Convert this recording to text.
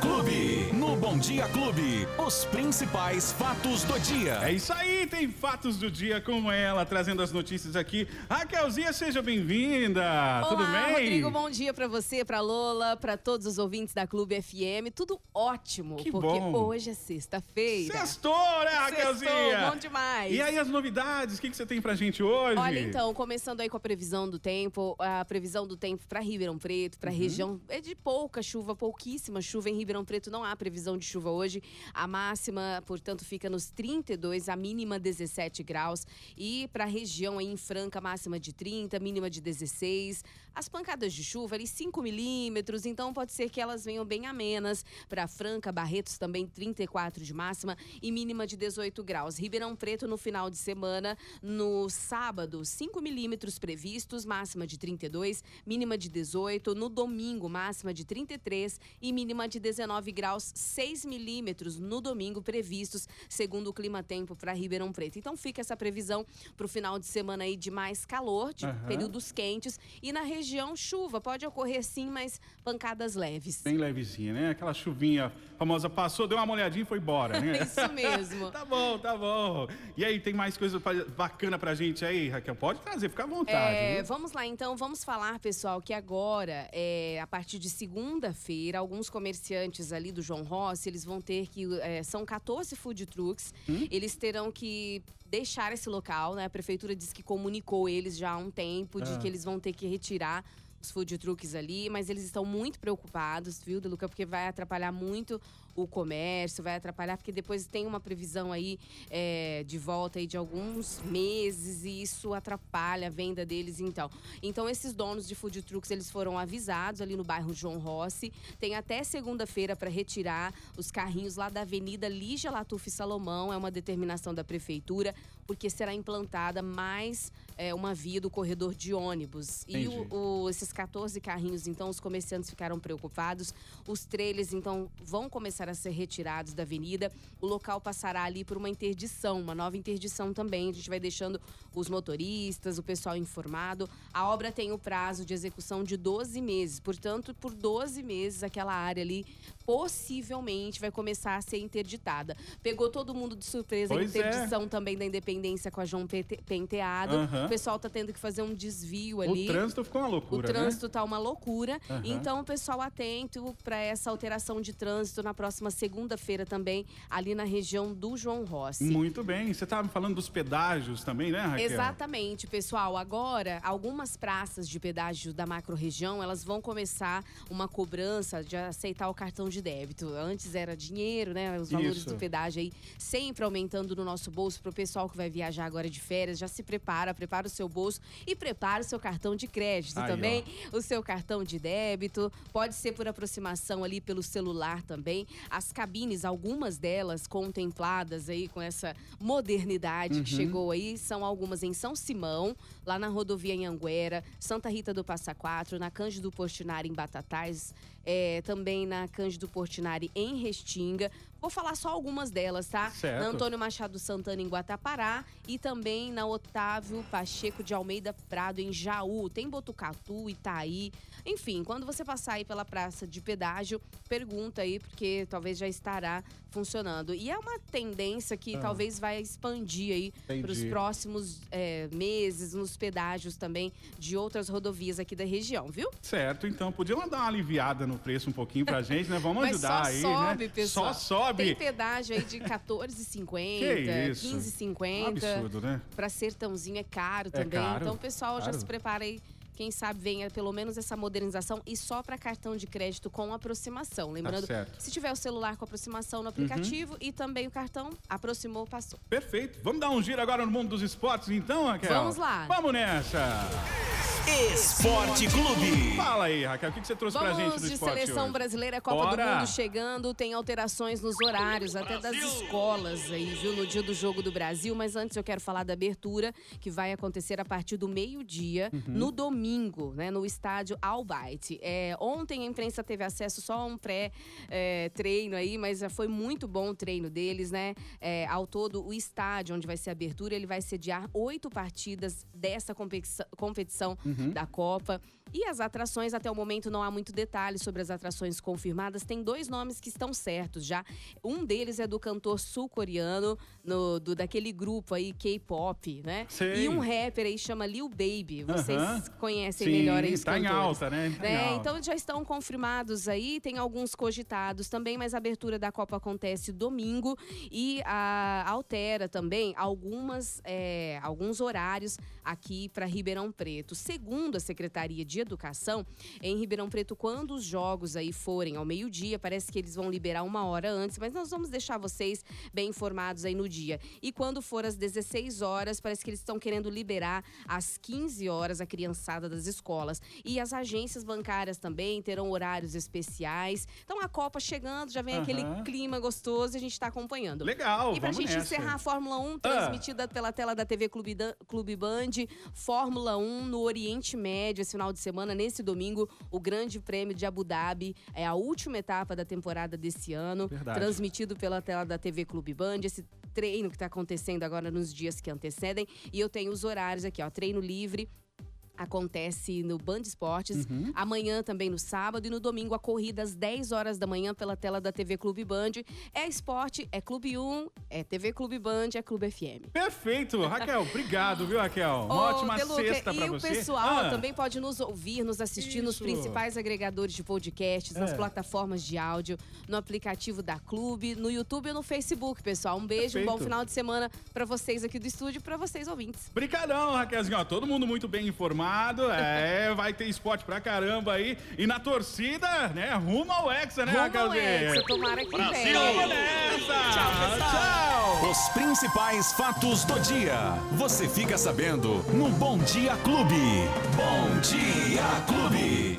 Clube. Bom Dia Clube, os principais fatos do dia. É isso aí, tem fatos do dia com ela, trazendo as notícias aqui. Raquelzinha, seja bem-vinda. Tudo bem? Rodrigo, bom dia pra você, pra Lola, pra todos os ouvintes da Clube FM. Tudo ótimo, Que porque bom. hoje é sexta-feira. Sextou, né, Raquelzinha? Sextou, bom demais. E aí, as novidades? O que, que você tem pra gente hoje? Olha, então, começando aí com a previsão do tempo, a previsão do tempo para Ribeirão Preto, Uhum. para região é de pouca chuva, pouquíssima chuva em Ribeirão Preto, não há previsão de chuva hoje. A máxima, portanto, fica nos 32, a mínima 17 graus. E para a região aí em Franca, máxima de 30, mínima de 16. As pancadas de chuva ali 5 milímetros, então pode ser que elas venham bem amenas. Para Franca, Barretos também 34 de máxima e mínima de 18 graus. Ribeirão Preto no final de semana, no sábado, 5 milímetros previstos, máxima de 32, mínima de 18. No domingo, máxima de 33 e mínima de 19 graus, 6 milímetros no domingo previstos, segundo o Clima Tempo para Ribeirão Preto. Então fica essa previsão para o final de semana aí de mais calor, de Aham. períodos quentes. E na região, chuva. Pode ocorrer sim, mas pancadas leves. Bem levezinha, né? Aquela chuvinha famosa passou, deu uma molhadinha e foi embora, né? Isso mesmo. tá bom, tá bom. E aí, tem mais coisa pra- bacana pra gente aí, Raquel? Pode trazer, fica à vontade. É, vamos lá, então, vamos falar, pessoal, que agora, é, a partir de segunda-feira, alguns comerciantes ali do João Rossi, eles vão ter que. é, são 14 food trucks, Hum? eles terão que deixar esse local, né? A prefeitura diz que comunicou eles já há um tempo de Ah. que eles vão ter que retirar os food trucks ali, mas eles estão muito preocupados, viu, Deluca? Porque vai atrapalhar muito o comércio, vai atrapalhar, porque depois tem uma previsão aí é, de volta aí de alguns meses e isso atrapalha a venda deles, então. Então, esses donos de food trucks, eles foram avisados ali no bairro João Rossi. Tem até segunda-feira para retirar os carrinhos lá da Avenida Lígia Latuf Salomão, é uma determinação da prefeitura, porque será implantada mais é, uma via do corredor de ônibus. E Entendi. o, o- esses 14 carrinhos, então, os comerciantes ficaram preocupados. Os trailers, então, vão começar a ser retirados da avenida. O local passará ali por uma interdição, uma nova interdição também. A gente vai deixando os motoristas, o pessoal informado. A obra tem o prazo de execução de 12 meses. Portanto, por 12 meses, aquela área ali possivelmente vai começar a ser interditada. Pegou todo mundo de surpresa Pois a é. interdição também da Independência com a João Pente- Penteado. Aham. O pessoal tá tendo que fazer um desvio O ali. trânsito ficou uma O loucura, trânsito tá uma loucura. Aham. Então, o pessoal atento para essa alteração de trânsito na próxima segunda-feira também, ali na região do João Rossi. né? Muito bem. Você estava falando dos pedágios também, né, Raquel? Exatamente, pessoal. Agora, algumas praças de pedágio da macro-região, elas vão começar uma cobrança de aceitar o cartão de débito. Antes era dinheiro, né? Os valores Isso. do pedágio aí sempre aumentando no nosso bolso. Pro pessoal que vai viajar agora de férias, já se prepara, prepara o seu bolso e prepara o seu cartão de crédito Aí, também. O seu cartão de débito. Pode ser por aproximação ali pelo celular também. As cabines, algumas delas contempladas aí com essa modernidade que chegou aí, são algumas em São Simão, lá na rodovia em Anguera, Santa Rita do Passa Quatro, na Cândido Portinari em Batatais, é, também na Cândido Portinari em Restinga. Vou falar só algumas delas, tá? Certo. Na Antônio Machado Santana em Guatapará e também na Otávio Pacheco de Almeida Prado em Jaú. Tem Botucatu, Itaí. Enfim, quando você passar aí pela praça de pedágio, pergunta aí, porque talvez já estará funcionando. E é uma tendência que Ah. talvez vai expandir aí para os próximos é, meses nos pedágios também de outras rodovias aqui da região, viu? Certo, então podiam dar uma aliviada no preço um pouquinho pra gente, né? Vamos Mas ajudar só aí, sobe, né? pessoal. Só sobe. Tem pedágio aí de 14,50, Que isso? 15,50. Absurdo, né? Pra sertãozinho é caro É também. caro, Então pessoal já caro. se prepara aí. Quem sabe venha pelo menos essa modernização e só para cartão de crédito com aproximação. Lembrando, certo. Uhum. se tiver o celular com aproximação no aplicativo e também o cartão, aproximou, passou. Perfeito. Vamos dar um giro agora no mundo dos esportes, então, Raquel? Vamos lá. Vamos nessa. Esporte Clube. Fala aí, Raquel, o que você trouxe pra gente Vamos do de esporte seleção hoje? brasileira, Copa Bora. do Mundo chegando, tem alterações nos horários, até das escolas aí, viu, no dia do jogo do Brasil. Mas antes eu quero falar da abertura, que vai acontecer a partir do meio-dia, Uhum. no domingo, né, no estádio Albaite. É, ontem a imprensa teve acesso só a um pré-treino aí, mas já foi muito bom o treino deles, né? É, ao todo, o estádio onde vai ser a abertura, ele vai sediar oito partidas dessa competição, competição Uhum. Da Copa. E as atrações, até o momento não há muito detalhe sobre as atrações confirmadas. Tem dois nomes que estão certos já. Um deles é do cantor sul-coreano, no- do, daquele grupo aí, K-pop, né? Sei. E um rapper aí chama Lil Baby. Vocês Aham. conhecem Sim, melhor aí os tá em alta, né? Tá em É, alta. então já estão confirmados aí, tem alguns cogitados também, mas a abertura da Copa acontece domingo e a- altera também algumas, é, alguns horários aqui para Ribeirão Preto. Segundo a Secretaria de Educação, em Ribeirão Preto, quando os jogos aí forem ao meio-dia, parece que eles vão liberar uma hora antes, mas nós vamos deixar vocês bem informados aí no dia. E quando for às 16 horas, parece que eles estão querendo liberar às 15 horas a criançada das escolas. E as agências bancárias também terão horários especiais. Então a Copa chegando, já vem aquele Aham. clima gostoso e a gente está acompanhando. Legal, E pra gente nessa. encerrar a Fórmula 1, Ah. transmitida pela tela da TV Clube, Dan- Clube Band, Fórmula 1 no Oriente Médio, esse final de semana, nesse domingo, o Grande Prêmio de Abu Dhabi. É a última etapa da temporada desse ano, Verdade. transmitido pela tela da TV Clube Band. Esse treino que está acontecendo agora nos dias que antecedem. E eu tenho os horários aqui, ó. Treino livre. Acontece no Band Esportes, Uhum. amanhã também no sábado e no domingo a corrida às 10 horas da manhã pela tela da TV Clube Band. É esporte, é Clube 1, é TV Clube Band, é Clube FM. Perfeito, Raquel. Obrigado, viu, Raquel? Uma Ô, ótima Deluca, sexta pra e você. o pessoal Ah, também pode nos ouvir, nos assistir nos Isso. principais agregadores de podcasts, nas É. plataformas de áudio, no aplicativo da Clube, no YouTube e no Facebook, pessoal. Um beijo, um bom Perfeito. final de semana pra vocês aqui do estúdio e pra vocês ouvintes. Brincadão, Raquelzinho. Ó, todo mundo muito bem informado. É, vai ter esporte pra caramba aí. E na torcida, né? Rumo ao Hexa, né, Rumo ao? Hexa, tomara que Brasil, venha. nessa! Tchau, pessoal. Tchau! Os principais fatos do dia. Você fica sabendo no Bom Dia Clube. Bom Dia Clube.